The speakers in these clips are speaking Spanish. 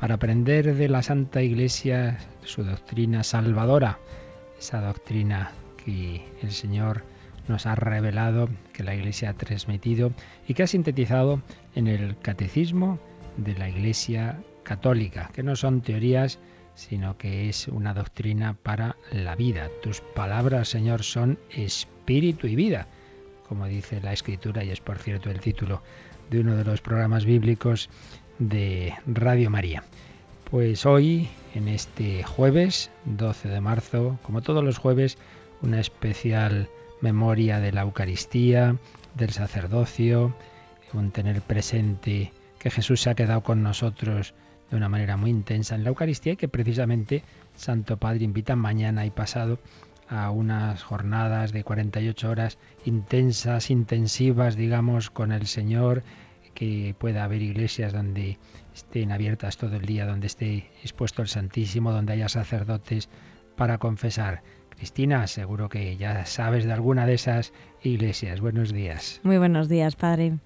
para aprender de la Santa Iglesia su doctrina salvadora, esa doctrina que el Señor nos ha revelado, que la Iglesia ha transmitido y que ha sintetizado en el Catecismo de la Iglesia Católica, que no son teorías, sino que es una doctrina para la vida. Tus palabras, Señor, son espíritu y vida, como dice la Escritura, y es por cierto el título de uno de los programas bíblicos de Radio María. Pues hoy, en este jueves 12 de marzo, como todos los jueves, una especial memoria de la Eucaristía, del sacerdocio, un tener presente que Jesús se ha quedado con nosotros de una manera muy intensa en la Eucaristía y que precisamente Santo Padre invita mañana y pasado a unas jornadas de 48 horas intensas, intensivas, digamos, con el Señor que pueda haber iglesias donde estén abiertas todo el día, donde esté expuesto el Santísimo, donde haya sacerdotes para confesar. Cristina, seguro que ya sabes de alguna de esas iglesias. Buenos días. Muy buenos días, padre.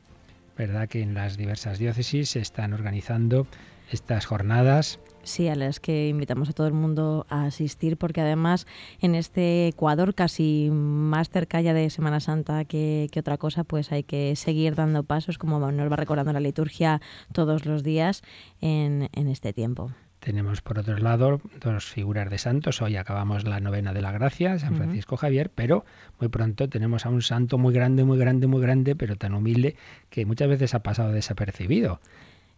¿Verdad que en las diversas diócesis se están organizando estas jornadas? Sí, a las que invitamos a todo el mundo a asistir, porque además en este Ecuador, casi más cerca ya de Semana Santa que, otra cosa, pues hay que seguir dando pasos, como nos va recordando la liturgia todos los días en, este tiempo. Tenemos por otro lado dos figuras de santos. Hoy acabamos la novena de la gracia, San Francisco Javier, pero muy pronto tenemos a un santo muy grande, muy grande, muy grande, pero tan humilde que muchas veces ha pasado desapercibido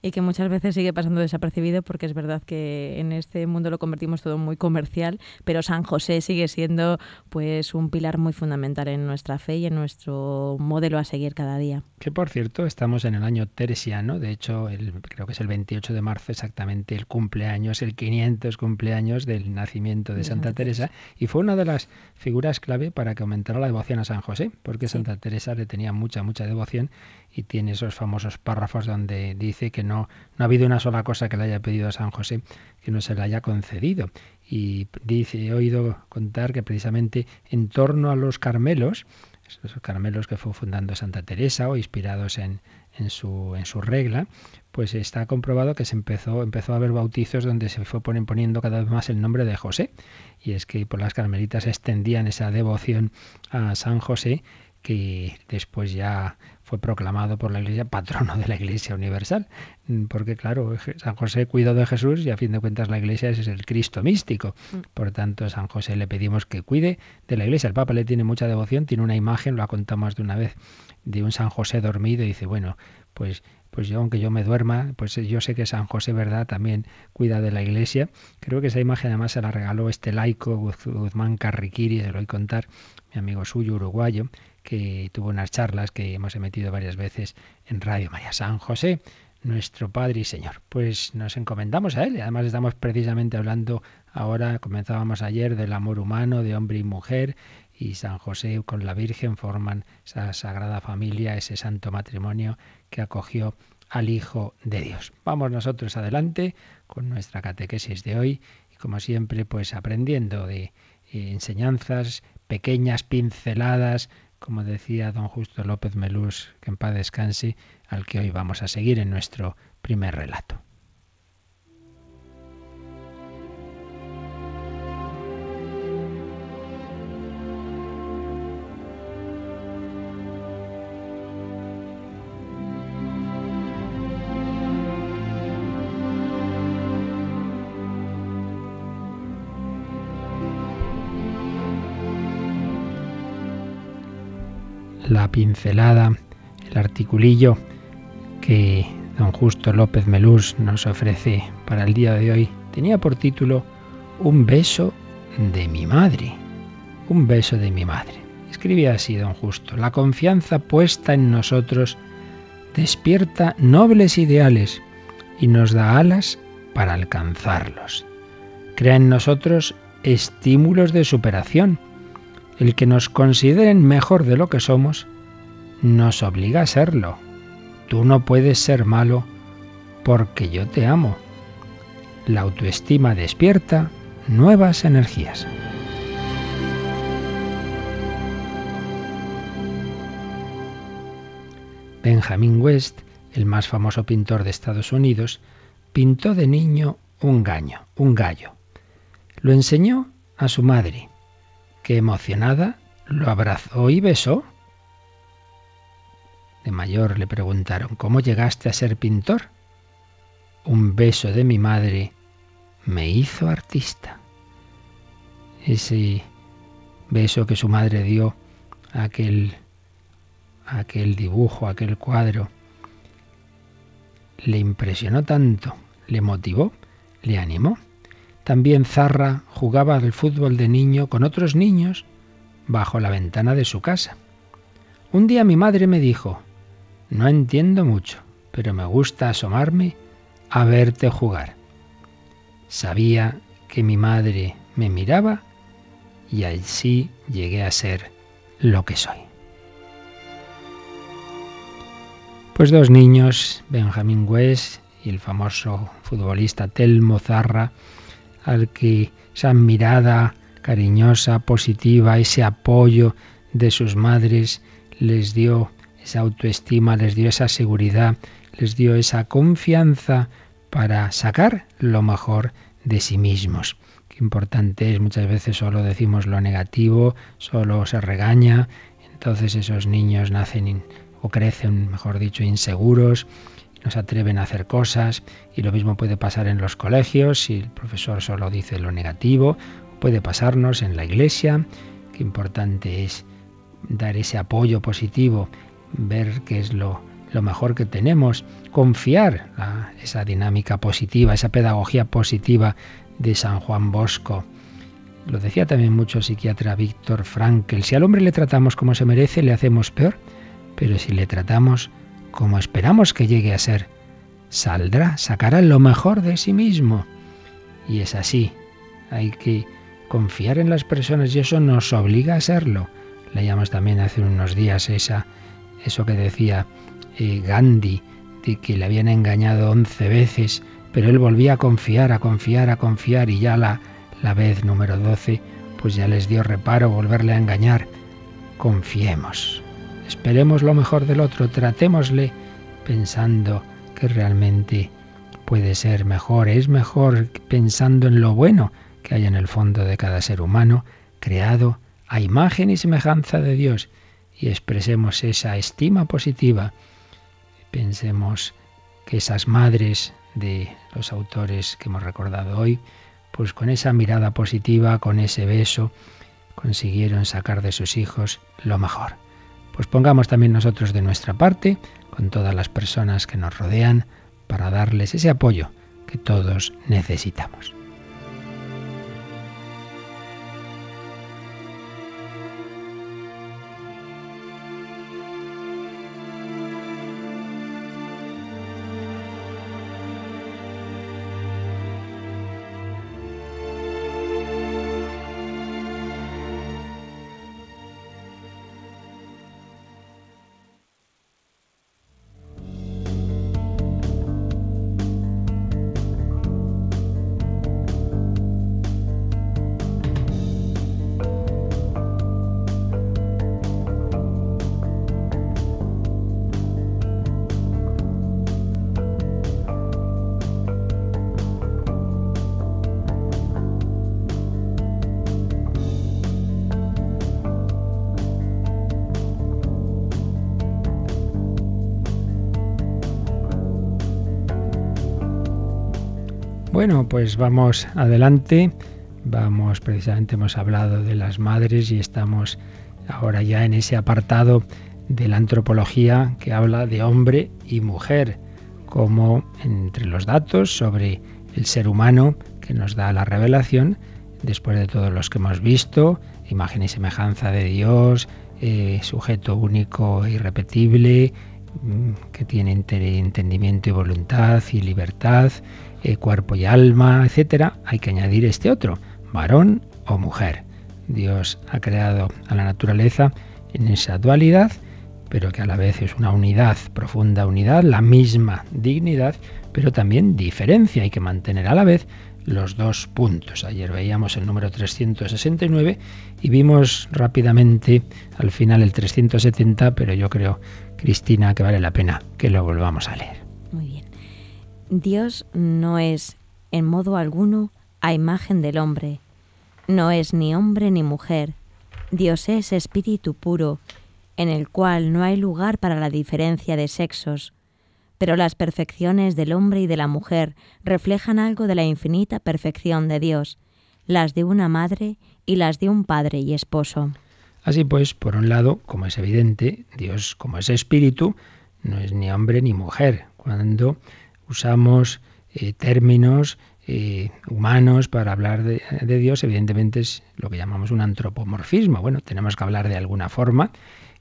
y que muchas veces sigue pasando desapercibido porque es verdad que en este mundo lo convertimos todo muy comercial, pero San José sigue siendo pues un pilar muy fundamental en nuestra fe y en nuestro modelo a seguir cada día. Que por cierto, estamos en el año teresiano, de hecho, el, creo que es el 28 de marzo exactamente el cumpleaños, el 500 cumpleaños del nacimiento de, Santa, Teresa. Y fue una de las figuras clave para que aumentara la devoción a San José, porque Santa Teresa le tenía mucha mucha devoción y tiene esos famosos párrafos donde dice que no, no ha habido una sola cosa que le haya pedido a San José que no se le haya concedido. Y dice, he oído contar que precisamente en torno a los Carmelos, esos Carmelos que fue fundando Santa Teresa o inspirados en, en, su, en su regla, pues está comprobado que se empezó, empezó a haber bautizos donde se fue poniendo cada vez más el nombre de José. Y es que por las carmelitas extendían esa devoción a San José que después ya fue proclamado por la Iglesia patrono de la Iglesia Universal, mm, porque claro, San José cuidó de Jesús y a fin de cuentas la Iglesia es el Cristo místico. Mm. Por tanto, a San José le pedimos que cuide de la Iglesia. El Papa le tiene mucha devoción, tiene una imagen, lo ha contado más de una vez, de un San José dormido y dice, bueno, pues pues yo aunque yo me duerma, pues yo sé que San José, ¿verdad?, también cuida de la iglesia. Creo que esa imagen además se la regaló este laico Guzmán Carriquiri, se lo voy a contar, mi amigo suyo uruguayo, que tuvo unas charlas que hemos emitido varias veces en Radio María San José, nuestro Padre y Señor. Pues nos encomendamos a Él además estamos precisamente hablando ahora, comenzábamos ayer del amor humano de hombre y mujer y San José con la Virgen forman esa sagrada familia, ese santo matrimonio que acogió al Hijo de Dios. Vamos nosotros adelante con nuestra catequesis de hoy y como siempre pues aprendiendo de eh, enseñanzas pequeñas pinceladas como decía don Justo López Melús, que en paz descanse, al que hoy vamos a seguir en nuestro primer relato. La pincelada, el articulillo que don Justo López Melús nos ofrece para el día de hoy tenía por título Un beso de mi madre. Un beso de mi madre. Escribía así don Justo, la confianza puesta en nosotros despierta nobles ideales y nos da alas para alcanzarlos. Crea en nosotros estímulos de superación. El que nos consideren mejor de lo que somos nos obliga a serlo. Tú no puedes ser malo porque yo te amo. La autoestima despierta nuevas energías. Benjamin West, el más famoso pintor de Estados Unidos, pintó de niño un gaño, un gallo. Lo enseñó a su madre, que emocionada lo abrazó y besó. De mayor le preguntaron, ¿cómo llegaste a ser pintor? Un beso de mi madre me hizo artista. Ese beso que su madre dio a aquel, aquel dibujo, aquel cuadro, le impresionó tanto, le motivó, le animó. También Zarra jugaba al fútbol de niño con otros niños bajo la ventana de su casa. Un día mi madre me dijo, no entiendo mucho, pero me gusta asomarme a verte jugar. Sabía que mi madre me miraba y así llegué a ser lo que soy. Pues dos niños, Benjamin West y el famoso futbolista Telmo Zarra, al que esa mirada cariñosa, positiva, ese apoyo de sus madres les dio esa autoestima, les dio esa seguridad, les dio esa confianza para sacar lo mejor de sí mismos. Qué importante es, muchas veces solo decimos lo negativo, solo se regaña, entonces esos niños nacen o crecen, mejor dicho, inseguros, no se atreven a hacer cosas y lo mismo puede pasar en los colegios si el profesor solo dice lo negativo, puede pasarnos en la iglesia, qué importante es dar ese apoyo positivo, ver qué es lo mejor que tenemos, confiar a esa dinámica positiva, esa pedagogía positiva de San Juan Bosco. Lo decía también mucho el psiquiatra Víctor Frankl, si al hombre le tratamos como se merece, le hacemos peor, pero si le tratamos como esperamos que llegue a ser, saldrá, sacará lo mejor de sí mismo. Y es así, hay que confiar en las personas y eso nos obliga a serlo. Leíamos también hace unos días esa, eso que decía Gandhi, de que le habían engañado once veces, pero él volvía a confiar, a confiar, a confiar y ya la, la vez número doce, pues ya les dio reparo volverle a engañar. Confiemos, esperemos lo mejor del otro, tratémosle pensando que realmente puede ser mejor, es mejor pensando en lo bueno que hay en el fondo de cada ser humano, creado a imagen y semejanza de Dios, y expresemos esa estima positiva Pensemos que esas madres de los autores que hemos recordado hoy, pues con esa mirada positiva, con ese beso, consiguieron sacar de sus hijos lo mejor. Pues pongamos también nosotros de nuestra parte, con todas las personas que nos rodean, para darles ese apoyo que todos necesitamos. Bueno, pues vamos adelante. Vamos, precisamente hemos hablado de las madres y estamos ahora ya en ese apartado de la antropología que habla de hombre y mujer, como entre los datos sobre el ser humano que nos da la revelación, después de todos los que hemos visto, imagen y semejanza de Dios, eh, sujeto único e irrepetible, que tiene entendimiento y voluntad y libertad, eh, cuerpo y alma, etcétera, hay que añadir este otro, varón o mujer. Dios ha creado a la naturaleza en esa dualidad, pero que a la vez es una unidad, profunda unidad, la misma dignidad, pero también diferencia. Hay que mantener a la vez los dos puntos. Ayer veíamos el número 369 y vimos rápidamente al final el 370, pero yo creo, Cristina, que vale la pena que lo volvamos a leer. Muy bien. Dios no es en modo alguno a imagen del hombre, no es ni hombre ni mujer. Dios es espíritu puro, en el cual no hay lugar para la diferencia de sexos, pero las perfecciones del hombre y de la mujer reflejan algo de la infinita perfección de Dios, las de una madre y las de un padre y esposo. Así pues, por un lado, como es evidente, Dios como es espíritu, no es ni hombre ni mujer. Cuando usamos eh, términos eh, humanos para hablar de, de, Dios, evidentemente es lo que llamamos un antropomorfismo. Bueno, tenemos que hablar de alguna forma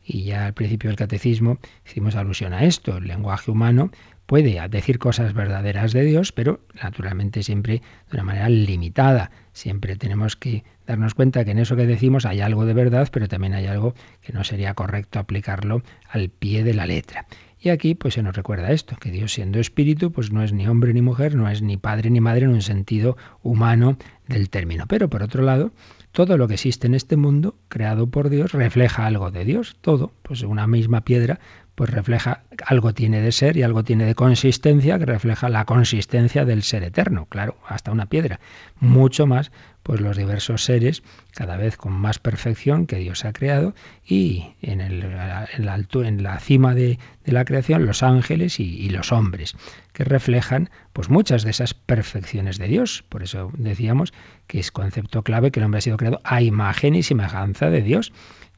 y ya al principio del catecismo hicimos alusión a esto. El lenguaje humano puede decir cosas verdaderas de Dios, pero naturalmente siempre de una manera limitada. Siempre tenemos que darnos cuenta que en eso que decimos hay algo de verdad, pero también hay algo que no sería correcto aplicarlo al pie de la letra. Y aquí pues se nos recuerda esto, que Dios siendo espíritu pues no es ni hombre ni mujer, no es ni padre ni madre en un sentido humano del término. Pero por otro lado, todo lo que existe en este mundo, creado por Dios, refleja algo de Dios. Todo, pues una misma piedra, pues refleja algo tiene de ser y algo tiene de consistencia que refleja la consistencia del ser eterno, claro, hasta una piedra. Mucho más, pues los diversos seres, cada vez con más perfección que Dios ha creado, y en, el, en, la, en la, cima de, la creación, los ángeles y, y los hombres, que reflejan pues muchas de esas perfecciones de Dios. Por eso decíamos que es concepto clave que el hombre ha sido creado a imagen y semejanza de Dios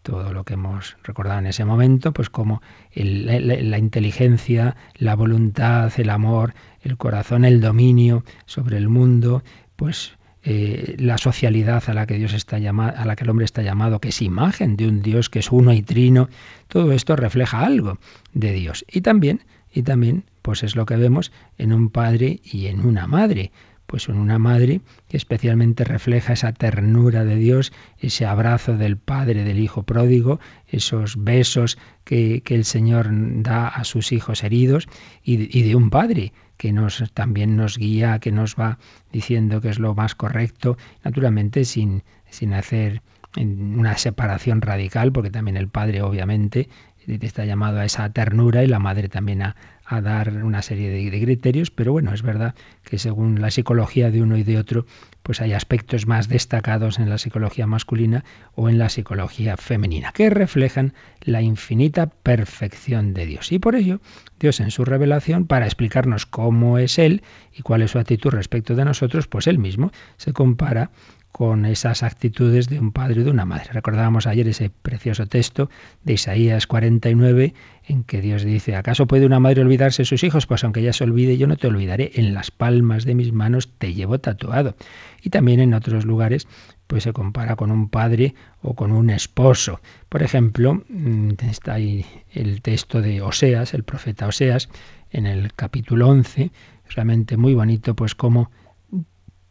todo lo que hemos recordado en ese momento, pues como la, inteligencia, la voluntad, el amor, el corazón, el dominio sobre el mundo, pues eh, la socialidad a la que Dios está llamado, a la que el hombre está llamado, que es imagen de un Dios que es uno y trino, todo esto refleja algo de Dios. Y también, y también, pues es lo que vemos en un padre y en una madre pues en una madre que especialmente refleja esa ternura de Dios, ese abrazo del Padre del Hijo pródigo, esos besos que, que el Señor da a sus hijos heridos, y, de un Padre que nos, también nos guía, que nos va diciendo que es lo más correcto, naturalmente sin, sin hacer una separación radical, porque también el Padre obviamente está llamado a esa ternura y la Madre también a, a dar una serie de, de, criterios, pero bueno, es verdad que según la psicología de uno y de otro, pues hay aspectos más destacados en la psicología masculina o en la psicología femenina, que reflejan la infinita perfección de Dios. Y por ello, Dios en su revelación, para explicarnos cómo es Él y cuál es su actitud respecto de nosotros, pues Él mismo se compara con esas actitudes de un padre y de una madre. Recordábamos ayer ese precioso texto de Isaías 49 en que Dios dice, ¿acaso puede una madre olvidarse de sus hijos? Pues aunque ella se olvide, yo no te olvidaré, en las palmas de mis manos te llevo tatuado. Y también en otros lugares pues se compara con un padre o con un esposo. Por ejemplo, mm, está ahí el texto de Oseas, el profeta Oseas, en el capítulo 11, realmente muy bonito, pues como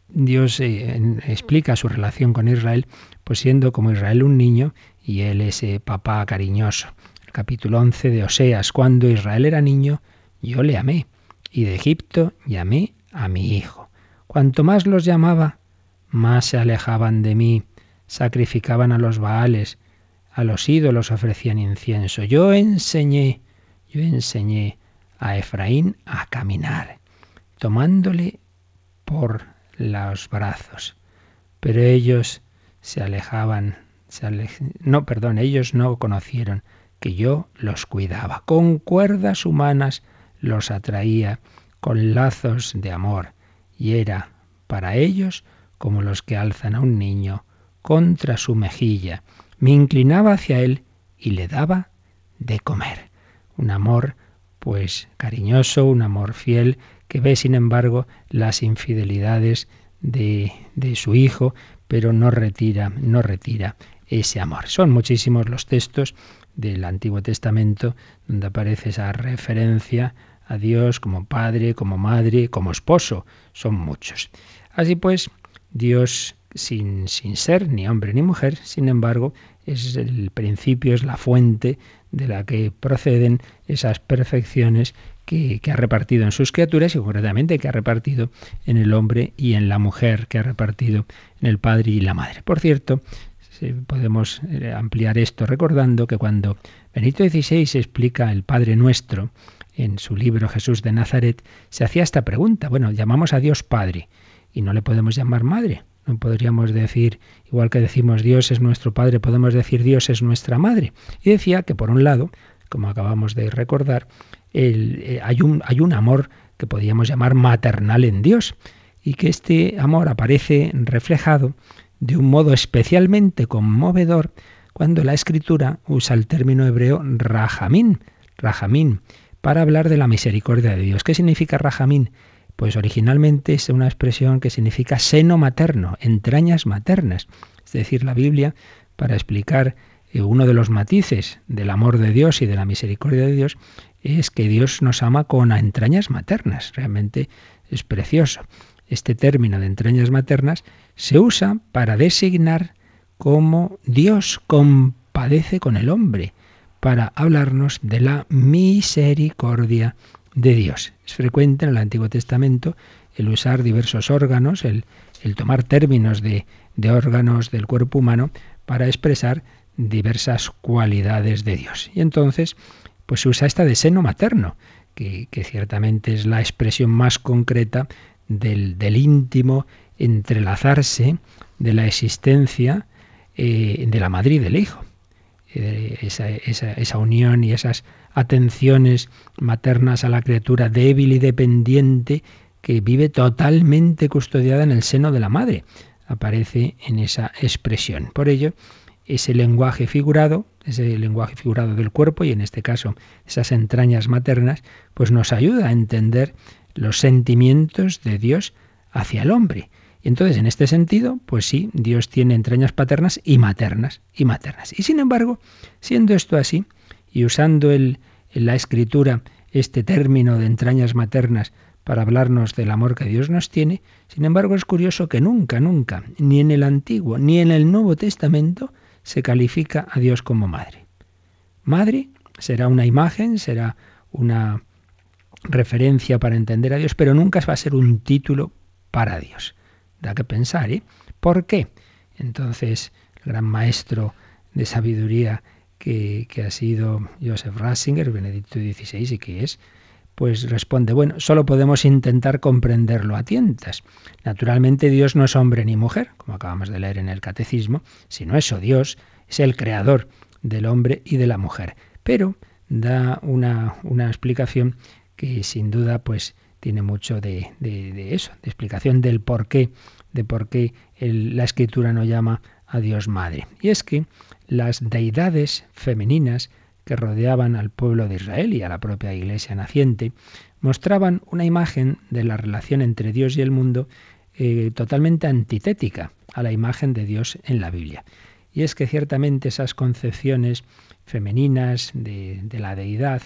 Dios eh, explica su relación con Israel, pues siendo como Israel un niño y él ese papá cariñoso. El capítulo 11 de Oseas, cuando Israel era niño, yo le amé, y de Egipto llamé a mi hijo. Cuanto más los llamaba, más se alejaban de mí, sacrificaban a los baales, a los ídolos ofrecían incienso. Yo enseñé, yo enseñé a Efraín a caminar, tomándole por los brazos. Pero ellos se alejaban, se no, perdón, ellos no conocieron que yo los cuidaba. Con cuerdas humanas los atraía, con lazos de amor, y era para ellos como los que alzan a un niño contra su mejilla. Me inclinaba hacia él y le daba de comer. Un amor, pues cariñoso, un amor fiel, que ve, sin embargo, las infidelidades de, de su hijo, pero no retira, no retira ese amor. Son muchísimos los textos del Antiguo Testamento donde aparece esa referencia a Dios como Padre, como Madre, como Esposo. Son muchos. Así pues, Dios sin, sin ser ni hombre ni mujer, sin embargo, es el principio, es la fuente de la que proceden esas perfecciones que, ha repartido en sus criaturas y concretamente que ha repartido en el hombre y en la mujer, que ha repartido en el padre y la madre. Por cierto, podemos eh, ampliar esto recordando que cuando Benito XVI explica el Padre Nuestro en su libro Jesús de Nazaret, se hacía esta pregunta, bueno, llamamos a Dios Padre y no le podemos llamar Madre. No podríamos decir, igual que decimos Dios es nuestro Padre, podemos decir Dios es nuestra Madre. Y decía que por un lado, como acabamos de recordar, eh, hay, un, hay un amor que podríamos llamar maternal en Dios y que este amor aparece reflejado de un modo especialmente conmovedor cuando la escritura usa el término hebreo rajamín, rajamín, para hablar de la misericordia de Dios. ¿Qué significa rajamín? Pues originalmente es una expresión que significa seno materno, entrañas maternas. Es decir, la Biblia, para explicar eh, uno de los matices del amor de Dios y de la misericordia de Dios, es que Dios nos ama con entrañas maternas. Realmente es precioso. Este término de entrañas maternas se usa para designar cómo Dios compadece con el hombre, para hablarnos de la misericordia de Dios. Es frecuente en el Antiguo Testamento el usar diversos órganos, el, tomar términos de, órganos del cuerpo humano para expresar diversas cualidades de Dios. Y entonces, pues se usa esta de seno materno, que, ciertamente es la expresión más concreta del, íntimo entrelazarse de la existencia eh, de la madre y del hijo. Eh, esa, unión y esas atenciones maternas a la criatura débil y dependiente que vive totalmente custodiada en el seno de la madre. Aparece en esa expresión. Por ello, ese lenguaje figurado, ese lenguaje figurado del cuerpo y en este caso esas entrañas maternas, pues nos ayuda a entender los sentimientos de Dios hacia el hombre. Y entonces, en este sentido, pues sí, Dios tiene entrañas paternas y maternas y maternas. Y sin embargo, siendo esto así, y usando en la escritura este término de entrañas maternas para hablarnos del amor que Dios nos tiene, sin embargo es curioso que nunca, nunca, ni en el Antiguo ni en el Nuevo Testamento, se califica a Dios como madre. Madre será una imagen, será una referencia para entender a Dios, pero nunca va a ser un título para Dios. Da que pensar, ¿eh? ¿Por qué? Entonces, el gran maestro de sabiduría que, ha sido Joseph Ratzinger, Benedicto XVI, y que es, pues responde, bueno, solo podemos intentar comprenderlo a tientas. Naturalmente Dios no es hombre ni mujer, como acabamos de leer en el Catecismo, sino eso, Dios es el creador del hombre y de la mujer. Pero da una, una explicación que sin duda pues tiene mucho de, de, eso, de explicación del por qué, de por qué la escritura no llama a Dios Madre. Y es que las deidades femeninas que rodeaban al pueblo de Israel y a la propia iglesia naciente mostraban una imagen de la relación entre Dios y el mundo eh, totalmente antitética a la imagen de Dios en la Biblia. Y es que ciertamente esas concepciones femeninas de, la deidad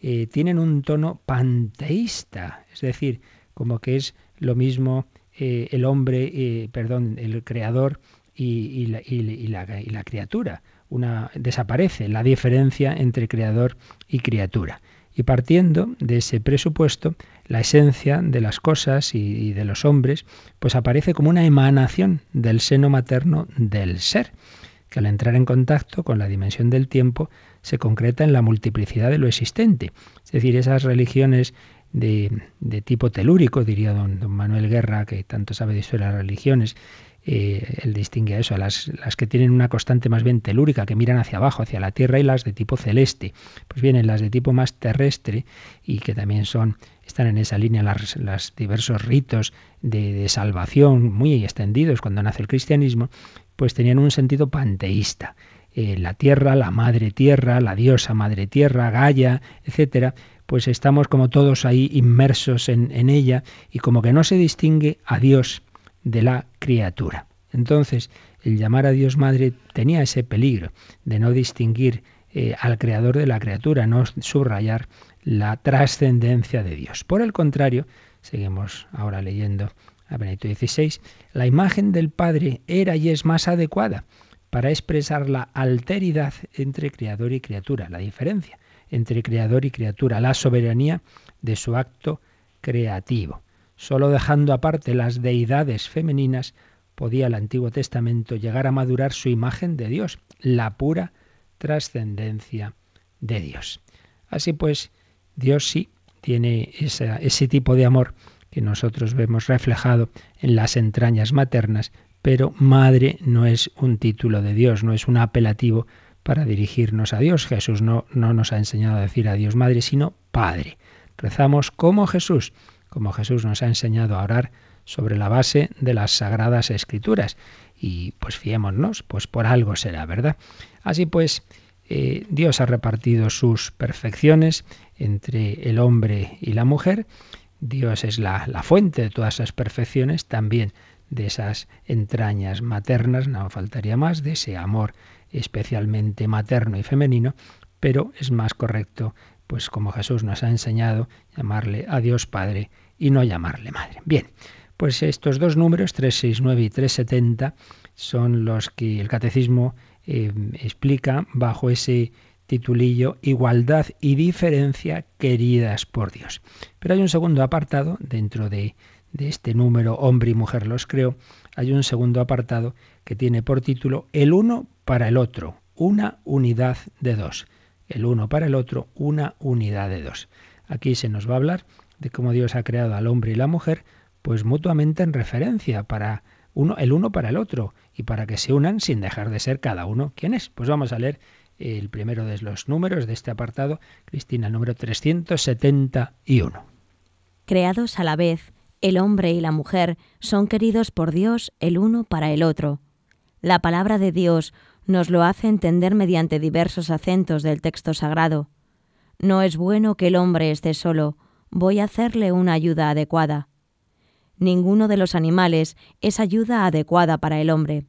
eh, tienen un tono panteísta, es decir, como que es lo mismo eh, el hombre, perdón, el creador y, la, criatura. Una, desaparece la diferencia entre creador y criatura. Y partiendo de ese presupuesto, la esencia de las cosas y, de los hombres, pues aparece como una emanación del seno materno del ser, que al entrar en contacto con la dimensión del tiempo se concreta en la multiplicidad de lo existente. Es decir, esas religiones de, tipo telúrico, diría don, Manuel Guerra, que tanto sabe de historia de las religiones, eh, él distingue eso, las, las que tienen una constante más bien telúrica, que miran hacia abajo, hacia la Tierra, y las de tipo celeste. Pues vienen las de tipo más terrestre y que también son, están en esa línea los diversos ritos de, salvación muy extendidos cuando nace el cristianismo, pues tenían un sentido panteísta. Eh, la tierra, la madre tierra, la diosa madre tierra, Gaia, etcétera, pues estamos como todos ahí inmersos en, en ella y como que no se distingue a Dios de la criatura. Entonces, el llamar a Dios Madre tenía ese peligro de no distinguir eh, al creador de la criatura, no subrayar la trascendencia de Dios. Por el contrario, seguimos ahora leyendo a Benito XVI, la imagen del Padre era y es más adecuada para expresar la alteridad entre creador y criatura, la diferencia entre creador y criatura, la soberanía de su acto creativo. Solo dejando aparte las deidades femeninas podía el Antiguo Testamento llegar a madurar su imagen de Dios, la pura trascendencia de Dios. Así pues, Dios sí tiene ese tipo de amor que nosotros vemos reflejado en las entrañas maternas, pero madre no es un título de Dios, no es un apelativo para dirigirnos a Dios. Jesús no, no nos ha enseñado a decir a Dios madre, sino Padre. Rezamos como Jesús, como Jesús nos ha enseñado a orar sobre la base de las sagradas escrituras. Y pues fiémonos, pues por algo será, ¿verdad? Así pues, eh, Dios ha repartido sus perfecciones entre el hombre y la mujer. Dios es la, la fuente de todas esas perfecciones, también de esas entrañas maternas, no faltaría más, de ese amor especialmente materno y femenino, pero es más correcto, pues como Jesús nos ha enseñado, llamarle a Dios Padre y no llamarle Madre. Bien, pues estos dos números, 369 y 370, son los que el catecismo eh, explica bajo ese titulillo Igualdad y diferencia queridas por Dios. Pero hay un segundo apartado dentro de, de este número Hombre y Mujer los creo, hay un segundo apartado que tiene por título El uno para el otro, una unidad de dos. El uno para el otro, una unidad de dos. Aquí se nos va a hablar de cómo Dios ha creado al hombre y la mujer, pues mutuamente en referencia para uno, el uno para el otro y para que se unan sin dejar de ser cada uno quien es. Pues vamos a leer el primero de los números de este apartado, Cristina, número 371. Creados a la vez, el hombre y la mujer son queridos por Dios el uno para el otro. La palabra de Dios nos lo hace entender mediante diversos acentos del texto sagrado. No es bueno que el hombre esté solo, voy a hacerle una ayuda adecuada. Ninguno de los animales es ayuda adecuada para el hombre.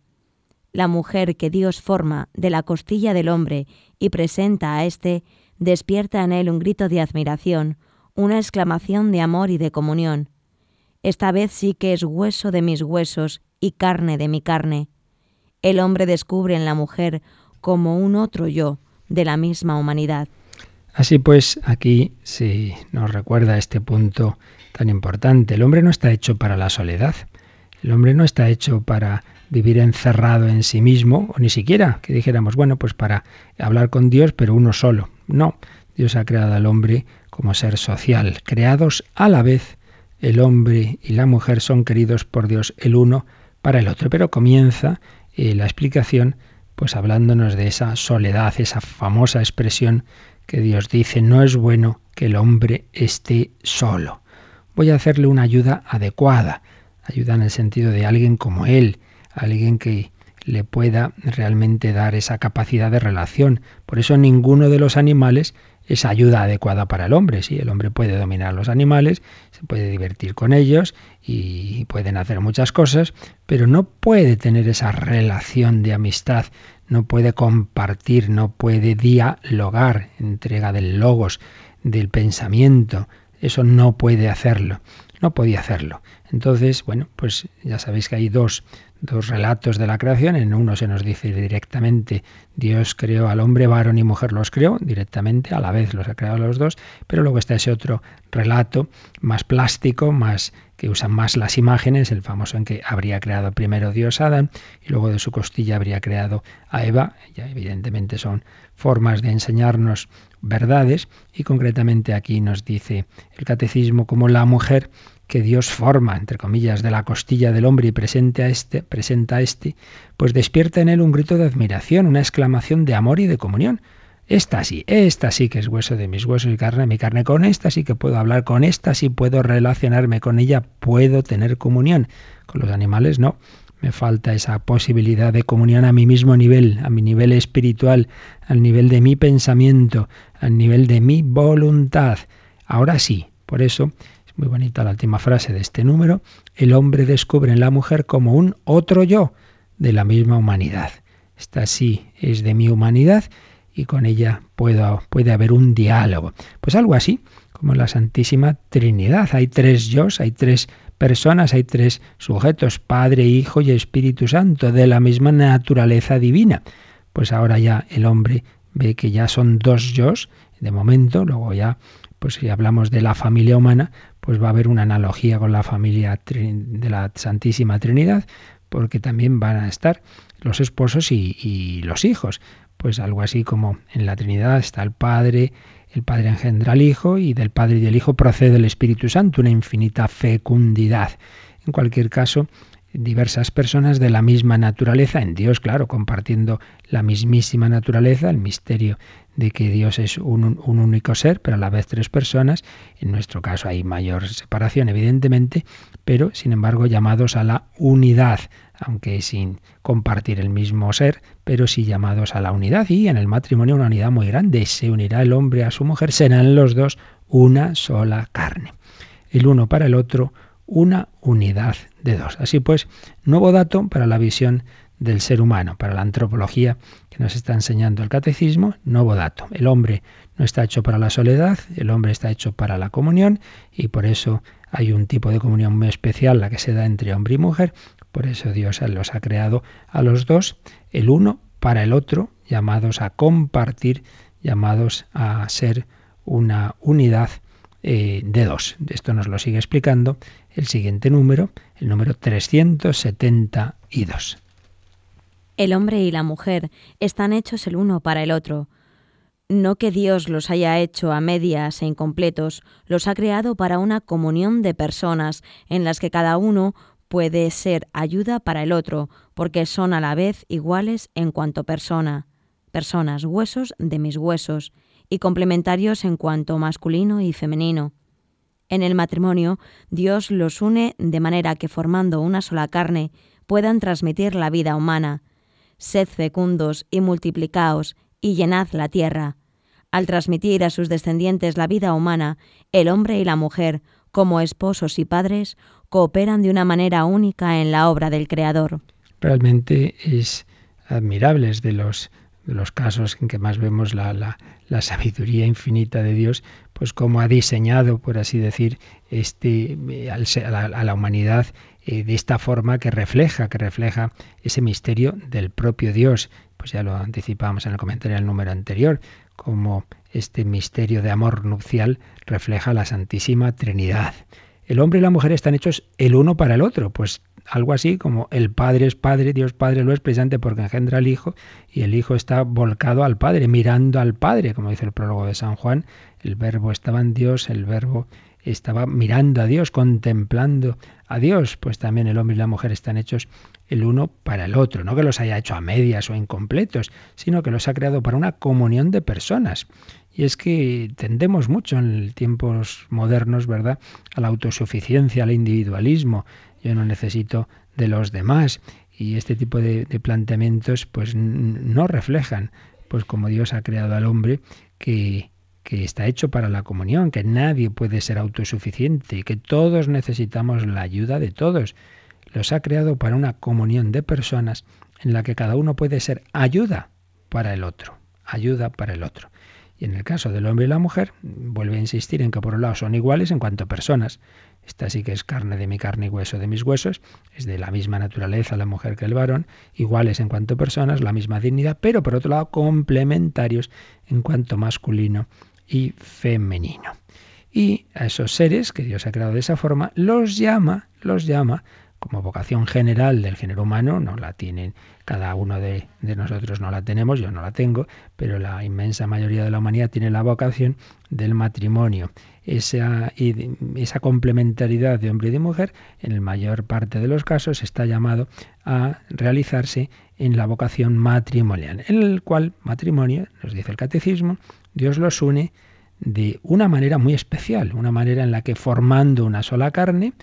La mujer que Dios forma de la costilla del hombre y presenta a éste, despierta en él un grito de admiración, una exclamación de amor y de comunión. Esta vez sí que es hueso de mis huesos y carne de mi carne el hombre descubre en la mujer como un otro yo de la misma humanidad. Así pues, aquí se nos recuerda este punto tan importante. El hombre no está hecho para la soledad. El hombre no está hecho para vivir encerrado en sí mismo, o ni siquiera que dijéramos, bueno, pues para hablar con Dios, pero uno solo. No, Dios ha creado al hombre como ser social. Creados a la vez, el hombre y la mujer son queridos por Dios el uno para el otro. Pero comienza la explicación, pues hablándonos de esa soledad, esa famosa expresión que Dios dice, no es bueno que el hombre esté solo. Voy a hacerle una ayuda adecuada, ayuda en el sentido de alguien como él, alguien que le pueda realmente dar esa capacidad de relación. Por eso ninguno de los animales es ayuda adecuada para el hombre. Sí, el hombre puede dominar los animales, se puede divertir con ellos y pueden hacer muchas cosas, pero no puede tener esa relación de amistad, no puede compartir, no puede dialogar, entrega del logos, del pensamiento. Eso no puede hacerlo. No podía hacerlo. Entonces, bueno, pues ya sabéis que hay dos, dos relatos de la creación. En uno se nos dice directamente Dios creó al hombre, varón y mujer los creó directamente, a la vez los ha creado los dos, pero luego está ese otro relato más plástico, más que usa más las imágenes, el famoso en que habría creado primero Dios a Adán y luego de su costilla habría creado a Eva. Ya evidentemente son formas de enseñarnos verdades y concretamente aquí nos dice el catecismo como la mujer que Dios forma, entre comillas, de la costilla del hombre y presenta a este, presenta a este, pues despierta en él un grito de admiración, una exclamación de amor y de comunión. Esta sí, esta sí que es hueso de mis huesos y carne de mi carne. Con esta sí que puedo hablar, con esta sí puedo relacionarme con ella, puedo tener comunión. Con los animales no. Me falta esa posibilidad de comunión a mi mismo nivel, a mi nivel espiritual, al nivel de mi pensamiento, al nivel de mi voluntad. Ahora sí, por eso muy bonita la última frase de este número, el hombre descubre en la mujer como un otro yo. de la misma humanidad. Esta sí es de mi humanidad y con ella puedo, puede haber un diálogo. Pues algo así como la Santísima Trinidad. Hay tres yo, hay tres personas, hay tres sujetos, Padre, Hijo y Espíritu Santo, de la misma naturaleza divina. Pues ahora ya el hombre ve que ya son dos yo, de momento, luego ya, pues si hablamos de la familia humana, pues va a haber una analogía con la familia de la Santísima Trinidad, porque también van a estar los esposos y, los hijos. Pues algo así como en la Trinidad está el Padre, el Padre engendra al Hijo y del Padre y del Hijo procede el Espíritu Santo, una infinita fecundidad. En cualquier caso, diversas personas de la misma naturaleza, en Dios, claro, compartiendo la mismísima naturaleza, el misterio de que Dios es un, único ser, pero a la vez tres personas. En nuestro caso hay mayor separación, evidentemente, pero sin embargo llamados a la unidad, aunque sin compartir el mismo ser, pero sí llamados a la unidad. Y en el matrimonio una unidad muy grande. Se unirá el hombre a su mujer, serán los dos una sola carne. El uno para el otro, una unidad de dos. Así pues, nuevo dato para la visión del ser humano, para la antropología que nos está enseñando el catecismo, nuevo dato. El hombre no está hecho para la soledad, el hombre está hecho para la comunión y por eso hay un tipo de comunión muy especial, la que se da entre hombre y mujer, por eso Dios los ha creado a los dos, el uno para el otro, llamados a compartir, llamados a ser una unidad eh, de dos. Esto nos lo sigue explicando el siguiente número, el número 372. El hombre y la mujer están hechos el uno para el otro. No que Dios los haya hecho a medias e incompletos, los ha creado para una comunión de personas en las que cada uno puede ser ayuda para el otro, porque son a la vez iguales en cuanto persona, personas, huesos de mis huesos, y complementarios en cuanto masculino y femenino. En el matrimonio, Dios los une de manera que formando una sola carne puedan transmitir la vida humana. Sed fecundos y multiplicaos y llenad la tierra. Al transmitir a sus descendientes la vida humana, el hombre y la mujer, como esposos y padres, cooperan de una manera única en la obra del Creador. Realmente es admirable, es de los, los casos en que más vemos la, la, sabiduría infinita de Dios, pues cómo ha diseñado, por así decir, este, a, la, a la humanidad eh, de esta forma que refleja, que refleja ese misterio del propio Dios. Pues ya lo anticipamos en el comentario del número anterior, como este misterio de amor nupcial refleja la Santísima Trinidad el hombre y la mujer están hechos el uno para el otro, pues algo así como el Padre es Padre, Dios Padre lo es precisamente porque engendra al Hijo y el Hijo está volcado al Padre, mirando al Padre, como dice el prólogo de San Juan, el Verbo estaba en Dios, el Verbo estaba mirando a Dios, contemplando a Dios, pues también el hombre y la mujer están hechos el uno para el otro, no que los haya hecho a medias o incompletos, sino que los ha creado para una comunión de personas. Y es que tendemos mucho en tiempos modernos, ¿verdad?, a la autosuficiencia, al individualismo. Yo no necesito de los demás. Y este tipo de, planteamientos, pues, no reflejan, pues, como Dios ha creado al hombre, que, que está hecho para la comunión, que nadie puede ser autosuficiente que todos necesitamos la ayuda de todos. Los ha creado para una comunión de personas en la que cada uno puede ser ayuda para el otro, ayuda para el otro. Y en el caso del hombre y la mujer, vuelve a insistir en que por un lado son iguales en cuanto a personas. Esta sí que es carne de mi carne y hueso de mis huesos, es de la misma naturaleza la mujer que el varón, iguales en cuanto a personas, la misma dignidad, pero por otro lado complementarios en cuanto masculino y femenino. Y a esos seres que Dios ha creado de esa forma, los llama, los llama como vocación general del género humano, no la tienen cada uno de, nosotros, no la tenemos, yo no la tengo, pero la inmensa mayoría de la humanidad tiene la vocación del matrimonio. Esa, complementariedad de hombre y de mujer, en la mayor parte de los casos, está llamado a realizarse en la vocación matrimonial, en el cual matrimonio, nos dice el catecismo, Dios los une de una manera muy especial, una manera en la que formando una sola carne,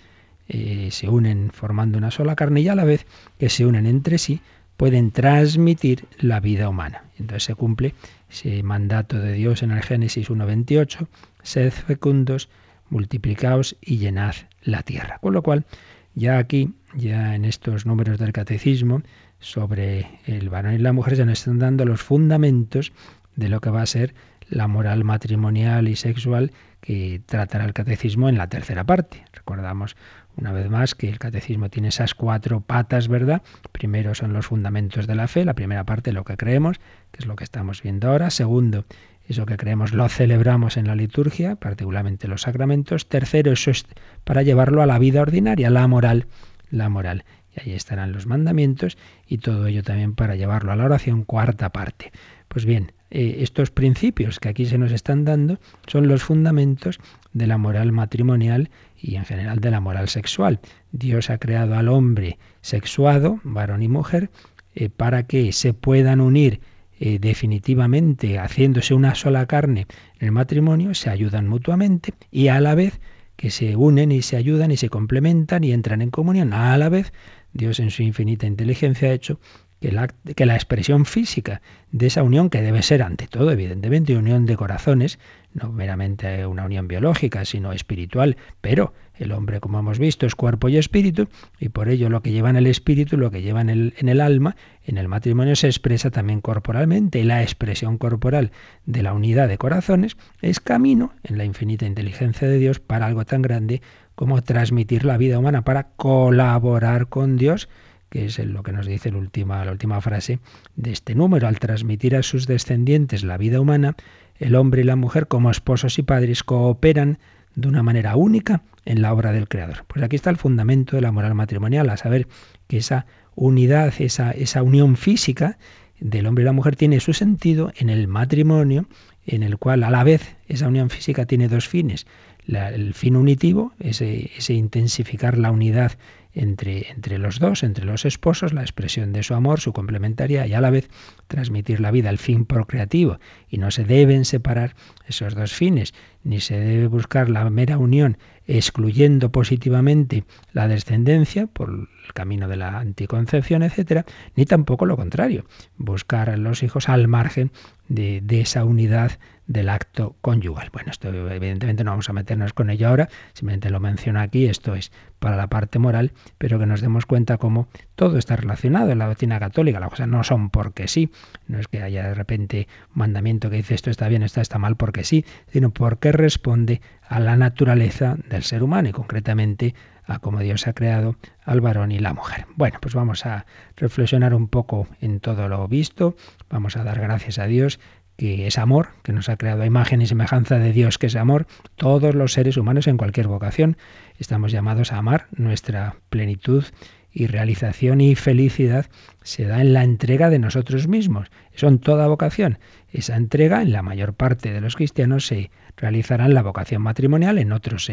eh, se unen formando una sola carne y a la vez que se unen entre sí pueden transmitir la vida humana. Entonces se cumple ese mandato de Dios en el Génesis 1.28, sed fecundos, multiplicaos y llenad la tierra. Con lo cual, ya aquí, ya en estos números del catecismo, sobre el varón y la mujer, se nos están dando los fundamentos de lo que va a ser la moral matrimonial y sexual que tratará el catecismo en la tercera parte. Recordamos una vez más que el catecismo tiene esas cuatro patas, ¿verdad? Primero son los fundamentos de la fe, la primera parte lo que creemos, que es lo que estamos viendo ahora. Segundo, eso que creemos lo celebramos en la liturgia, particularmente los sacramentos. Tercero, eso es para llevarlo a la vida ordinaria, la moral, la moral. Y ahí estarán los mandamientos y todo ello también para llevarlo a la oración, cuarta parte. Pues bien, eh, estos principios que aquí se nos están dando son los fundamentos de la moral matrimonial y en general de la moral sexual. Dios ha creado al hombre sexuado, varón y mujer, eh, para que se puedan unir eh, definitivamente haciéndose una sola carne en el matrimonio, se ayudan mutuamente y a la vez que se unen y se ayudan y se complementan y entran en comunión, a la vez Dios en su infinita inteligencia ha hecho que la, expresión física de esa unión, que debe ser ante todo, evidentemente, unión de corazones, no meramente una unión biológica, sino espiritual, pero el hombre, como hemos visto, es cuerpo y espíritu, y por ello lo que lleva en el espíritu, lo que lleva en el, en el alma, en el matrimonio se expresa también corporalmente, y la expresión corporal de la unidad de corazones es camino, en la infinita inteligencia de Dios, para algo tan grande como transmitir la vida humana, para colaborar con Dios, que es lo que nos dice la última, la última frase de este número, al transmitir a sus descendientes la vida humana, el hombre y la mujer como esposos y padres cooperan de una manera única en la obra del Creador. Pues aquí está el fundamento de la moral matrimonial, a saber que esa unidad, esa, esa unión física del hombre y la mujer tiene su sentido en el matrimonio, en el cual a la vez esa unión física tiene dos fines. el fin unitivo, ese, ese intensificar la unidad entre, entre los dos, entre los esposos, la expresión de su amor, su complementaria y a la vez transmitir la vida, el fin procreativo. Y no se deben separar esos dos fines, ni se debe buscar la mera unión excluyendo positivamente la descendencia por el camino de la anticoncepción, etcétera, ni tampoco lo contrario, buscar a los hijos al margen de esa unidad del acto conyugal. Bueno, esto evidentemente no vamos a meternos con ello ahora, simplemente lo menciono aquí, esto es para la parte moral, pero que nos demos cuenta cómo todo está relacionado en la doctrina católica, las cosas no son porque sí, no es que haya de repente un mandamiento que dice esto está bien, esto está mal porque sí, sino porque responde a la naturaleza del ser humano y concretamente a cómo Dios ha creado al varón y la mujer. Bueno, pues vamos a reflexionar un poco en todo lo visto, vamos a dar gracias a Dios que es amor, que nos ha creado a imagen y semejanza de Dios, que es amor, todos los seres humanos en cualquier vocación estamos llamados a amar nuestra plenitud y realización y felicidad se da en la entrega de nosotros mismos. Son toda vocación. Esa entrega, en la mayor parte de los cristianos, se realizará en la vocación matrimonial, en otros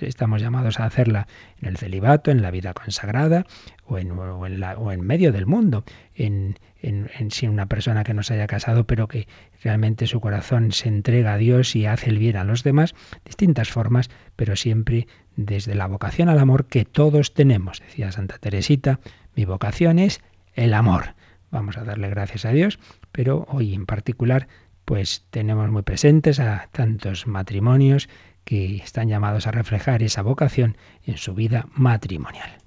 estamos llamados a hacerla en el celibato, en la vida consagrada o en, o en medio del mundo, en, en, en una persona que no se haya casado, pero que realmente su corazón se entrega a Dios y hace el bien a los demás, distintas formas, pero siempre desde la vocación al amor que todos tenemos. Decía Santa Teresita, mi vocación es el amor. Vamos a darle gracias a Dios, pero hoy en particular pues tenemos muy presentes a tantos matrimonios que están llamados a reflejar esa vocación en su vida matrimonial.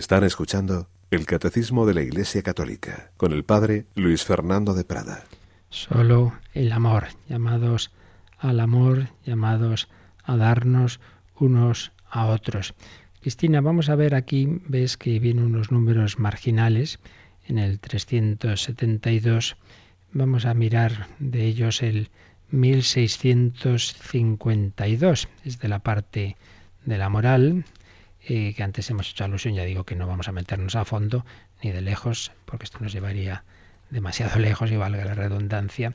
Están escuchando el Catecismo de la Iglesia Católica con el Padre Luis Fernando de Prada. Solo el amor, llamados al amor, llamados a darnos unos a otros. Cristina, vamos a ver aquí, ves que vienen unos números marginales en el 372. Vamos a mirar de ellos el 1652, es de la parte de la moral, que antes hemos hecho alusión, ya digo que no vamos a meternos a fondo ni de lejos, porque esto nos llevaría demasiado lejos y valga la redundancia,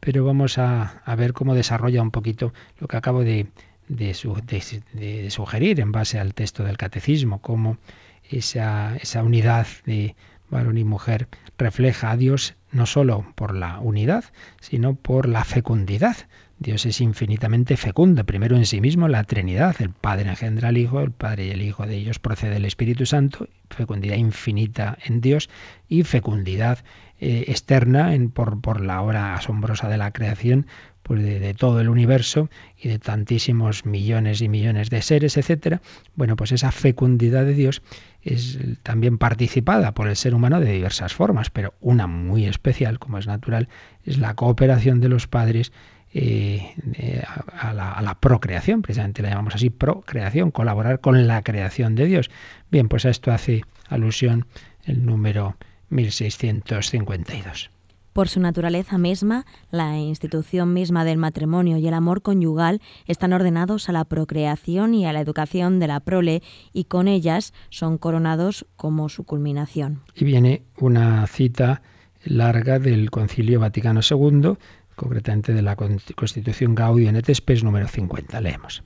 pero vamos a, ver cómo desarrolla un poquito lo que acabo de, sugerir en base al texto del catecismo, cómo esa, esa unidad de varón y mujer refleja a Dios no solo por la unidad, sino por la fecundidad. Dios es infinitamente fecundo, primero en sí mismo, la Trinidad, el Padre engendra al Hijo, el Padre y el Hijo de ellos procede el Espíritu Santo, fecundidad infinita en Dios y fecundidad eh, externa en, por, la obra asombrosa de la creación, pues de, todo el universo y de tantísimos millones y millones de seres, etcétera. Bueno, pues esa fecundidad de Dios es también participada por el ser humano de diversas formas, pero una muy especial, como es natural, es la cooperación de los padres eh, a, la, procreación, precisamente la llamamos así, procreación, colaborar con la creación de Dios. Bien, pues a esto hace alusión el número 1652. Por su naturaleza misma, la institución misma del matrimonio y el amor conyugal están ordenados a la procreación y a la educación de la prole y con ellas son coronados como su culminación. Y viene una cita larga del Concilio Vaticano II concretamente de la Constitución Gaudium et Spes número 50. Leemos.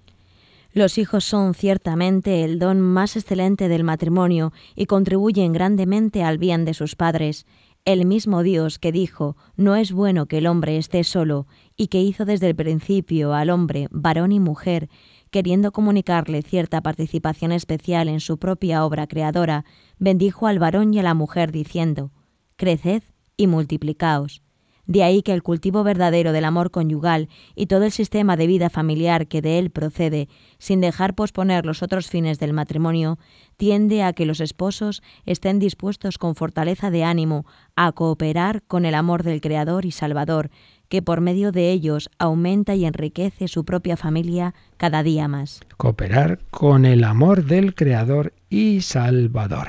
Los hijos son ciertamente el don más excelente del matrimonio y contribuyen grandemente al bien de sus padres. El mismo Dios que dijo, no es bueno que el hombre esté solo, y que hizo desde el principio al hombre, varón y mujer, queriendo comunicarle cierta participación especial en su propia obra creadora, bendijo al varón y a la mujer diciendo, Creced y multiplicaos. De ahí que el cultivo verdadero del amor conyugal y todo el sistema de vida familiar que de él procede, sin dejar posponer los otros fines del matrimonio, tiende a que los esposos estén dispuestos con fortaleza de ánimo a cooperar con el amor del Creador y Salvador, que por medio de ellos aumenta y enriquece su propia familia cada día más. Cooperar con el amor del Creador y Salvador.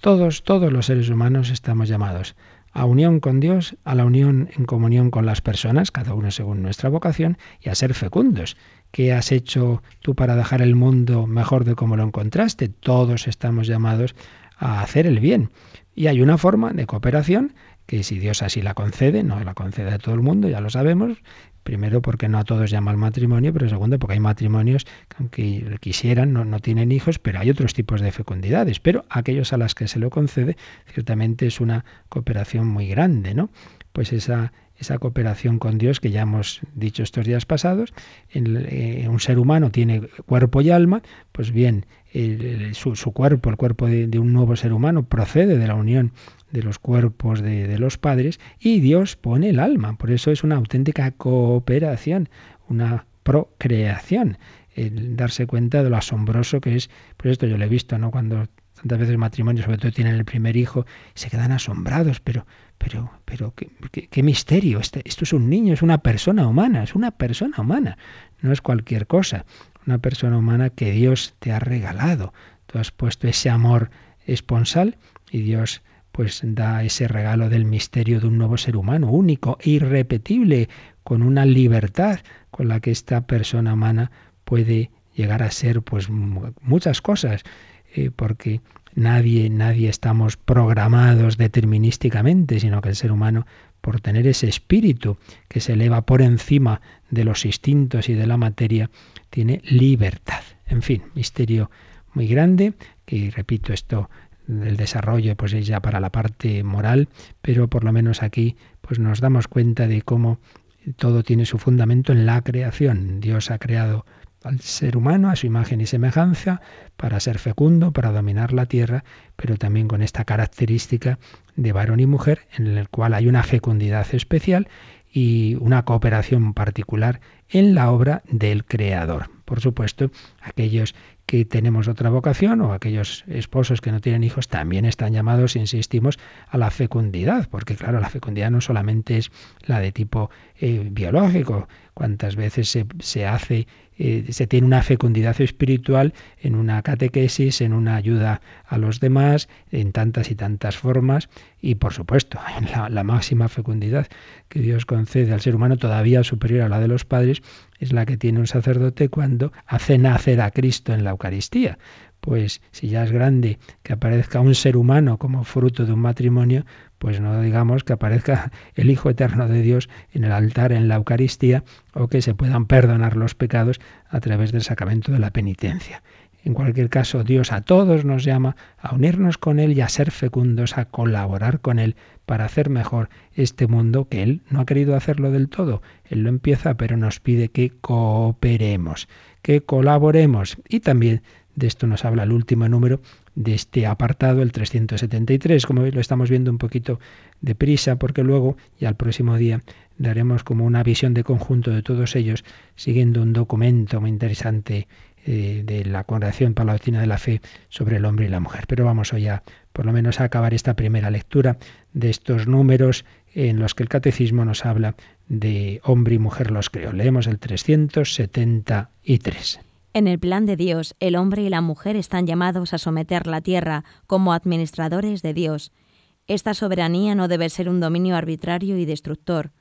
Todos, todos los seres humanos estamos llamados a unión con Dios, a la unión en comunión con las personas, cada uno según nuestra vocación, y a ser fecundos. ¿Qué has hecho tú para dejar el mundo mejor de como lo encontraste? Todos estamos llamados a hacer el bien. Y hay una forma de cooperación que si Dios así la concede, no la concede a todo el mundo, ya lo sabemos, Primero porque no a todos llama el matrimonio, pero segundo porque hay matrimonios que aunque quisieran no, no, tienen hijos, pero hay otros tipos de fecundidades. Pero aquellos a las que se lo concede, ciertamente es una cooperación muy grande, ¿no? Pues esa, esa cooperación con Dios que ya hemos dicho estos días pasados, eh, un ser humano tiene cuerpo y alma, pues bien, su, cuerpo, el cuerpo de, un nuevo ser humano, procede de la unión de los cuerpos de, los padres y Dios pone el alma. Por eso es una auténtica cooperación, una procreación. El darse cuenta de lo asombroso que es, por esto yo lo he visto, ¿no? Cuando tantas veces matrimonios, sobre todo tienen el primer hijo, se quedan asombrados, pero, pero, pero, qué, qué, misterio, este, esto es un niño, es una persona humana, es una persona humana, no es cualquier cosa, una persona humana que Dios te ha regalado. Tú has puesto ese amor esponsal y Dios pues da ese regalo del misterio de un nuevo ser humano, único irrepetible, con una libertad con la que esta persona humana puede llegar a ser pues muchas cosas, eh, porque nadie, nadie estamos programados determinísticamente, sino que el ser humano, por tener ese espíritu que se eleva por encima de los instintos y de la materia, tiene libertad. En fin, misterio muy grande, que repito, esto el desarrollo pues es ya para la parte moral, pero por lo menos aquí pues nos damos cuenta de cómo todo tiene su fundamento en la creación. Dios ha creado al ser humano a su imagen y semejanza para ser fecundo, para dominar la tierra, pero también con esta característica de varón y mujer en el cual hay una fecundidad especial y una cooperación particular en la obra del creador. Por supuesto, aquellos que tenemos otra vocación o aquellos esposos que no tienen hijos también están llamados, insistimos, a la fecundidad, porque claro, la fecundidad no solamente es la de tipo eh, biológico, cuántas veces se, se hace eh, se tiene una fecundidad espiritual en una catequesis, en una ayuda a los demás, en tantas y tantas formas, y por supuesto, la, la máxima fecundidad que Dios concede al ser humano, todavía superior a la de los padres, es la que tiene un sacerdote cuando hace nacer a Cristo en la Eucaristía. Pues si ya es grande que aparezca un ser humano como fruto de un matrimonio, pues no digamos que aparezca el Hijo Eterno de Dios en el altar, en la Eucaristía, o que se puedan perdonar los pecados a través del sacramento de la penitencia. En cualquier caso, Dios a todos nos llama a unirnos con Él y a ser fecundos, a colaborar con Él para hacer mejor este mundo que Él no ha querido hacerlo del todo. Él lo empieza, pero nos pide que cooperemos, que colaboremos. Y también de esto nos habla el último número de este apartado, el 373. Como veis, lo estamos viendo un poquito deprisa, porque luego, ya el próximo día, daremos como una visión de conjunto de todos ellos, siguiendo un documento muy interesante eh, de la Congregación para la Doctrina de la Fe sobre el hombre y la mujer. Pero vamos hoy a, por lo menos, a acabar esta primera lectura de estos números en los que el catecismo nos habla de hombre y mujer los creó. Leemos el 373. En el plan de Dios, el hombre y la mujer están llamados a someter la tierra como administradores de Dios. Esta soberanía no debe ser un dominio arbitrario y destructor,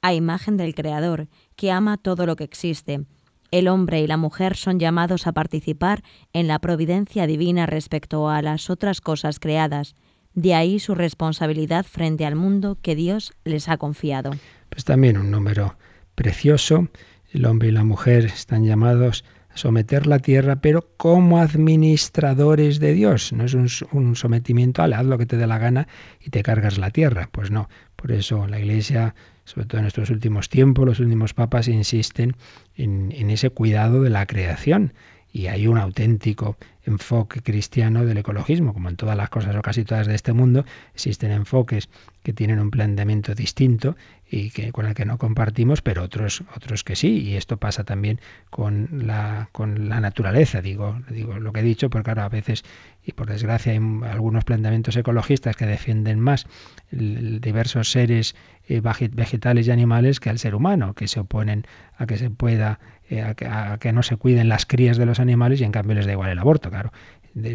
a imagen del Creador, que ama todo lo que existe. El hombre y la mujer son llamados a participar en la providencia divina respecto a las otras cosas creadas. De ahí su responsabilidad frente al mundo que Dios les ha confiado. Pues también un número precioso. El hombre y la mujer están llamados someter la tierra, pero como administradores de Dios. No es un, sometimiento, al haz lo que te dé la gana y te cargas la tierra. Pues no. Por eso la Iglesia, sobre todo en estos últimos tiempos, los últimos papas insisten en, en ese cuidado de la creación. Y hay un auténtico enfoque cristiano del ecologismo, como en todas las cosas o casi todas de este mundo, existen enfoques que tienen un planteamiento distinto y que con el que no compartimos, pero otros otros que sí, y esto pasa también con la con la naturaleza, digo, digo lo que he dicho, porque ahora a veces y por desgracia hay algunos planteamientos ecologistas que defienden más diversos seres eh, vegetales y animales que al ser humano, que se oponen a que se pueda eh, a, que, a que no se cuiden las crías de los animales y en cambio les da igual el aborto, claro.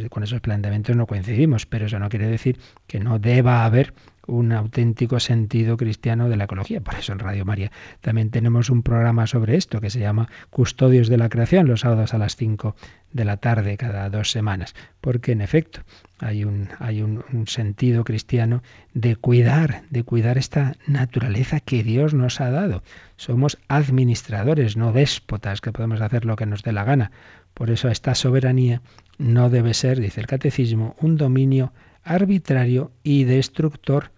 con esos planteamientos no coincidimos, pero eso no quiere decir que no deba haber un auténtico sentido cristiano de la ecología. Por eso en Radio María también tenemos un programa sobre esto que se llama Custodios de la Creación, los sábados a las 5 de la tarde cada dos semanas. Porque en efecto hay un, hay un, un sentido cristiano de cuidar, de cuidar esta naturaleza que Dios nos ha dado. Somos administradores, no déspotas, que podemos hacer lo que nos dé la gana. Por eso esta soberanía no debe ser, dice el catecismo, un dominio arbitrario y destructor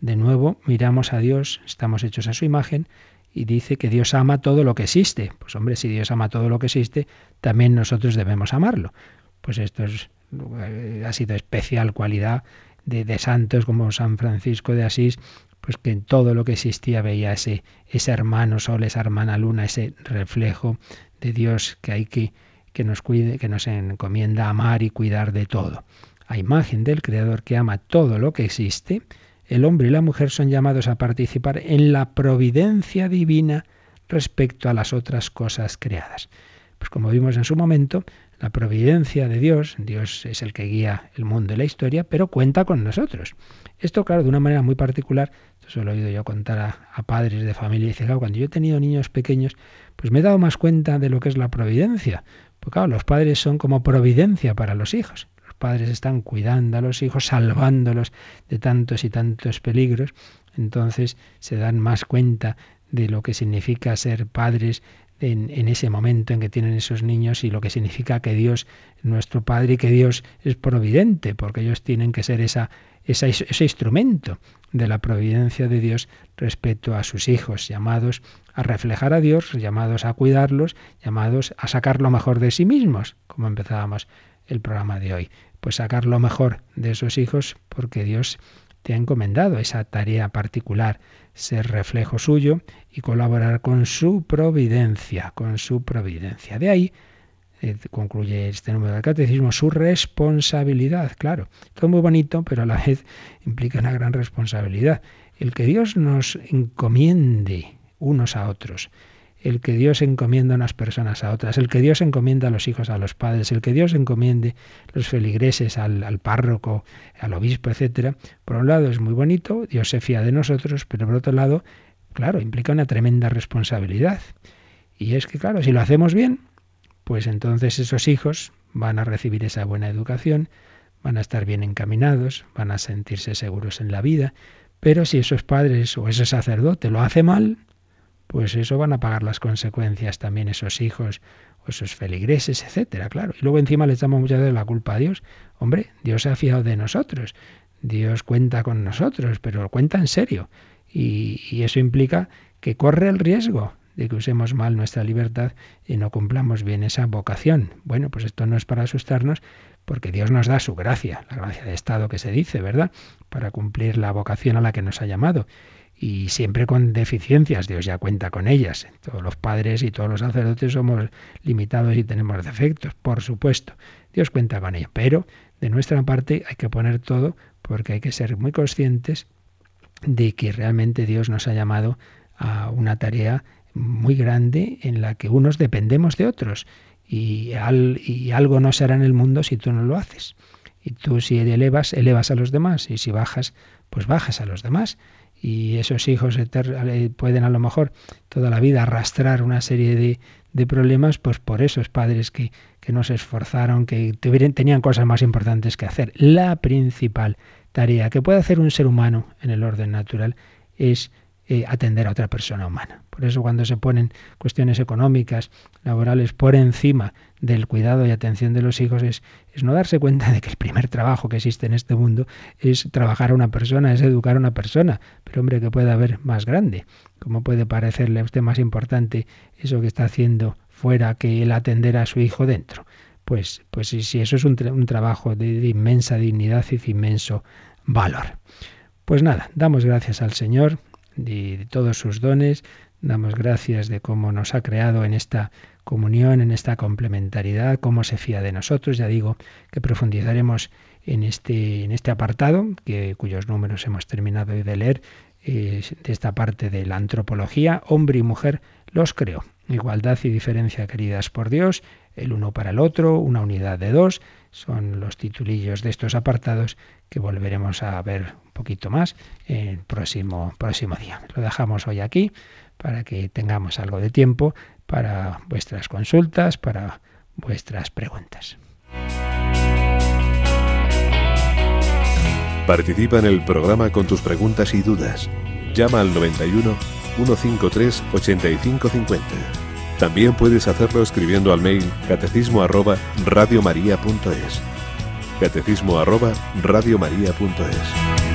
de nuevo, miramos a Dios, estamos hechos a su imagen, y dice que Dios ama todo lo que existe. Pues hombre, si Dios ama todo lo que existe, también nosotros debemos amarlo. Pues esto es, eh, ha sido especial cualidad de, de, santos como San Francisco de Asís, pues que en todo lo que existía veía ese, ese hermano sol, esa hermana luna, ese reflejo de Dios que hay que, que nos cuide, que nos encomienda amar y cuidar de todo. A imagen del Creador que ama todo lo que existe, el hombre y la mujer son llamados a participar en la providencia divina respecto a las otras cosas creadas. Pues como vimos en su momento, la providencia de Dios, Dios es el que guía el mundo y la historia, pero cuenta con nosotros. Esto, claro, de una manera muy particular, esto se lo he oído yo contar a, padres de familia, y dice, claro, cuando yo he tenido niños pequeños, pues me he dado más cuenta de lo que es la providencia. Porque claro, los padres son como providencia para los hijos padres están cuidando a los hijos, salvándolos de tantos y tantos peligros, entonces se dan más cuenta de lo que significa ser padres en, ese momento en que tienen esos niños y lo que significa que Dios es nuestro Padre y que Dios es providente, porque ellos tienen que ser esa, esa, ese instrumento de la providencia de Dios respecto a sus hijos, llamados a reflejar a Dios, llamados a cuidarlos, llamados a sacar lo mejor de sí mismos, como empezábamos el programa de hoy pues sacar lo mejor de esos hijos porque Dios te ha encomendado esa tarea particular, ser reflejo suyo y colaborar con su providencia, con su providencia. De ahí eh, concluye este número del catecismo, su responsabilidad, claro. Todo muy bonito, pero a la vez implica una gran responsabilidad. El que Dios nos encomiende unos a otros, el que Dios encomienda unas personas a otras, el que Dios encomienda a los hijos a los padres, el que Dios encomiende los feligreses al, al párroco, al obispo, etcétera. Por un lado es muy bonito, Dios se fía de nosotros, pero por otro lado, claro, implica una tremenda responsabilidad. Y es que, claro, si lo hacemos bien, pues entonces esos hijos van a recibir esa buena educación, van a estar bien encaminados, van a sentirse seguros en la vida, pero si esos padres o ese sacerdote lo hace mal, pues eso van a pagar las consecuencias también esos hijos o esos feligreses, etcétera, claro. Y luego encima le echamos muchas veces la culpa a Dios. Hombre, Dios se ha fiado de nosotros, Dios cuenta con nosotros, pero cuenta en serio. Y, y eso implica que corre el riesgo de que usemos mal nuestra libertad y no cumplamos bien esa vocación. Bueno, pues esto no es para asustarnos, porque Dios nos da su gracia, la gracia de Estado que se dice, ¿verdad? Para cumplir la vocación a la que nos ha llamado y siempre con deficiencias, Dios ya cuenta con ellas. Todos los padres y todos los sacerdotes somos limitados y tenemos defectos, por supuesto. Dios cuenta con ello, pero de nuestra parte hay que poner todo porque hay que ser muy conscientes de que realmente Dios nos ha llamado a una tarea muy grande en la que unos dependemos de otros y, y algo no será en el mundo si tú no lo haces. Y tú si elevas, elevas a los demás y si bajas, pues bajas a los demás y esos hijos pueden a lo mejor toda la vida arrastrar una serie de, de problemas, pues por esos padres que, que no se esforzaron, que tuvieron, tenían cosas más importantes que hacer. La principal tarea que puede hacer un ser humano en el orden natural es eh, atender a otra persona humana. Por eso cuando se ponen cuestiones económicas, laborales, por encima del cuidado y atención de los hijos, es, no darse cuenta de que el primer trabajo que existe en este mundo es trabajar a una persona, es educar a una persona. Pero hombre, que puede haber más grande? ¿Cómo puede parecerle a usted más importante eso que está haciendo fuera que el atender a su hijo dentro? Pues, pues si, eso es un, trabajo de inmensa dignidad y de inmenso valor. Pues nada, damos gracias al Señor de, todos sus dones. Damos gracias de cómo nos ha creado en esta comunión, en esta complementariedad, cómo se fía de nosotros. Ya digo que profundizaremos en este, en este apartado, que, cuyos números hemos terminado de leer, de esta parte de la antropología, hombre y mujer los creó. Igualdad y diferencia queridas por Dios, el uno para el otro, una unidad de dos, son los titulillos de estos apartados que volveremos a ver poquito más el próximo, próximo día. Lo dejamos hoy aquí para que tengamos algo de tiempo para vuestras consultas, para vuestras preguntas. Participa en el programa con tus preguntas y dudas. Llama al 91 153 8550. También puedes hacerlo escribiendo al mail catecismo arroba radiomaria.es. Catecismo arroba radiomaria.es.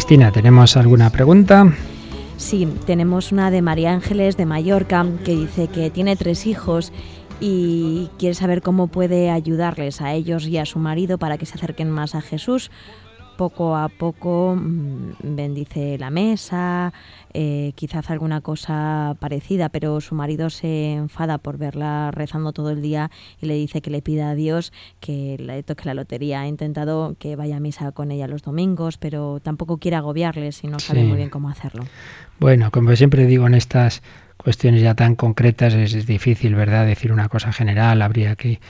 Cristina, ¿tenemos alguna pregunta? Sí, tenemos una de María Ángeles de Mallorca que dice que tiene tres hijos y quiere saber cómo puede ayudarles a ellos y a su marido para que se acerquen más a Jesús. Poco a poco mm, bendice la mesa, eh, quizás alguna cosa parecida, pero su marido se enfada por verla rezando todo el día y le dice que le pida a Dios que le toque la lotería. Ha intentado que vaya a misa con ella los domingos, pero tampoco quiere agobiarles y no sabe Sí. muy bien cómo hacerlo. Bueno, como siempre digo en estas cuestiones ya tan concretas es, es difícil, ¿verdad?, decir una cosa general, habría que,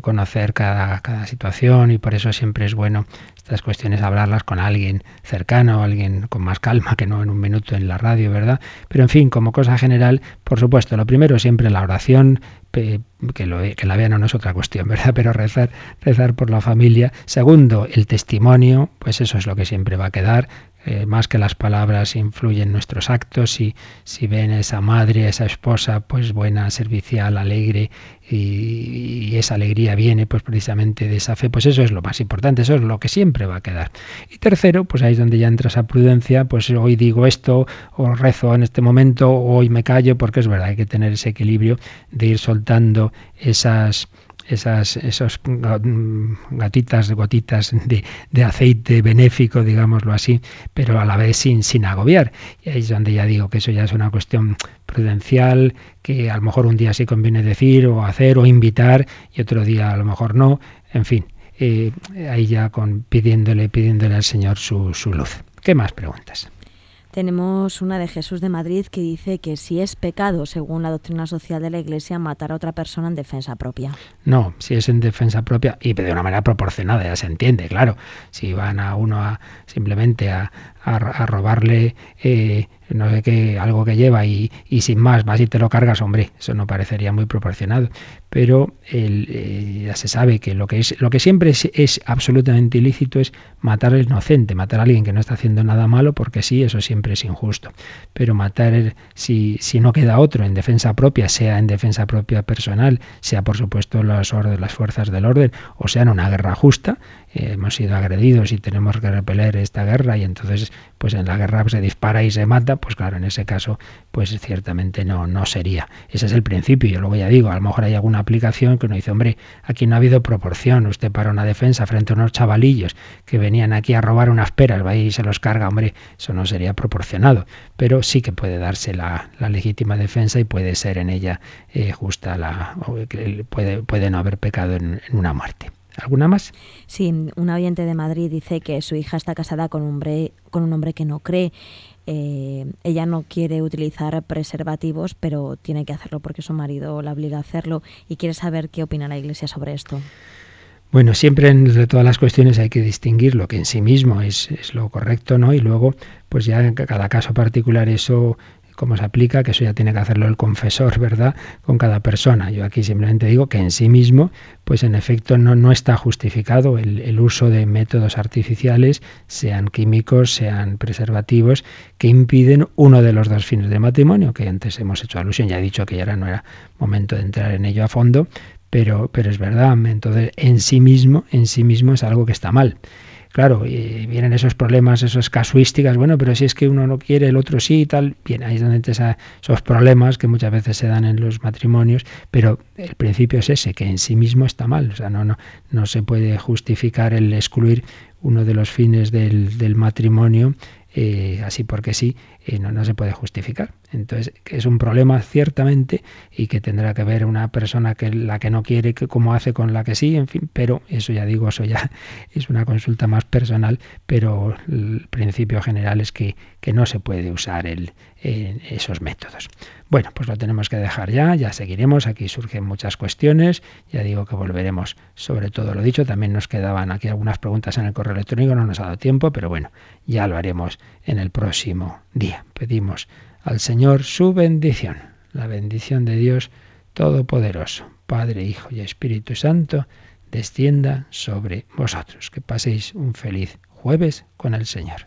conocer cada, cada situación y por eso siempre es bueno estas cuestiones hablarlas con alguien cercano, alguien con más calma que no en un minuto en la radio, ¿verdad? Pero en fin, como cosa general, por supuesto, lo primero siempre la oración, que, lo, que la vean o no es otra cuestión, ¿verdad? Pero rezar, rezar por la familia. Segundo, el testimonio, pues eso es lo que siempre va a quedar. Eh, más que las palabras influyen nuestros actos. Si, si ven a esa madre, a esa esposa, pues buena, servicial, alegre, y, y esa alegría viene pues precisamente de esa fe, pues eso es lo más importante, eso es lo que siempre va a quedar. Y tercero, pues ahí es donde ya entra esa prudencia, pues hoy digo esto, o rezo en este momento, o hoy me callo, porque es verdad, hay que tener ese equilibrio de ir soltando esas esas esos mm, gatitas, gotitas de, de aceite benéfico, digámoslo así, pero a la vez sin, sin agobiar. Y ahí es donde ya digo que eso ya es una cuestión prudencial, que a lo mejor un día sí conviene decir o hacer o invitar y otro día a lo mejor no. En fin, eh, ahí ya con pidiéndole, pidiéndole al Señor su, su luz. ¿Qué más preguntas? Tenemos una de Jesús de Madrid que dice que si es pecado, según la doctrina social de la Iglesia, matar a otra persona en defensa propia. No, si es en defensa propia y de una manera proporcionada, ya se entiende, claro. Si van a uno a simplemente a, a, robarle eh, no sé qué, algo que lleva y, y, sin más vas y te lo cargas, hombre, eso no parecería muy proporcionado. Pero el, eh, ya se sabe que lo que es lo que siempre es, es, absolutamente ilícito es matar al inocente, matar a alguien que no está haciendo nada malo, porque sí, eso siempre es injusto. Pero matar si, si no queda otro en defensa propia, sea en defensa propia personal, sea por supuesto las, las fuerzas del orden, o sea en una guerra justa, hemos sido agredidos y tenemos que repeler esta guerra y entonces pues en la guerra se dispara y se mata, pues claro, en ese caso pues ciertamente no, no sería. Ese es el principio, yo luego ya digo, a lo mejor hay alguna aplicación que uno dice, hombre, aquí no ha habido proporción, usted para una defensa frente a unos chavalillos que venían aquí a robar unas peras, va y se los carga, hombre, eso no sería proporcionado, pero sí que puede darse la, la legítima defensa y puede ser en ella eh, justa la, puede, puede no haber pecado en, en una muerte. ¿Alguna más? Sí, un oyente de Madrid dice que su hija está casada con un hombre, con un hombre que no cree. Eh, ella no quiere utilizar preservativos, pero tiene que hacerlo porque su marido la obliga a hacerlo y quiere saber qué opina la Iglesia sobre esto. Bueno, siempre entre todas las cuestiones hay que distinguir lo que en sí mismo es, es lo correcto, ¿no? Y luego, pues ya en cada caso particular eso cómo se aplica, que eso ya tiene que hacerlo el confesor, ¿verdad? Con cada persona. Yo aquí simplemente digo que en sí mismo, pues en efecto no, no está justificado el, uso de métodos artificiales, sean químicos, sean preservativos, que impiden uno de los dos fines de matrimonio, que antes hemos hecho alusión, ya he dicho que ya no era momento de entrar en ello a fondo, pero, pero es verdad, entonces en sí mismo, en sí mismo es algo que está mal. Claro, y vienen esos problemas, esas casuísticas, bueno, pero si es que uno no quiere, el otro sí y tal, bien, ahí es donde esos problemas que muchas veces se dan en los matrimonios, pero el principio es ese, que en sí mismo está mal, o sea, no, no, no se puede justificar el excluir uno de los fines del, del matrimonio eh, así porque sí, eh, no, no se puede justificar. Entonces, es un problema ciertamente y que tendrá que ver una persona que la que no quiere, que cómo hace con la que sí, en fin, pero eso ya digo, eso ya es una consulta más personal, pero el principio general es que, que no se puede usar esos métodos. Bueno, pues lo tenemos que dejar ya, ya seguiremos, aquí surgen muchas cuestiones, ya digo que volveremos sobre todo lo dicho, también nos quedaban aquí algunas preguntas en el correo electrónico, no nos ha dado tiempo, pero bueno, ya lo haremos en el próximo día. Pedimos al Señor su bendición, la bendición de Dios Todopoderoso, Padre, Hijo y Espíritu Santo, descienda sobre vosotros. Que paséis un feliz jueves con el Señor.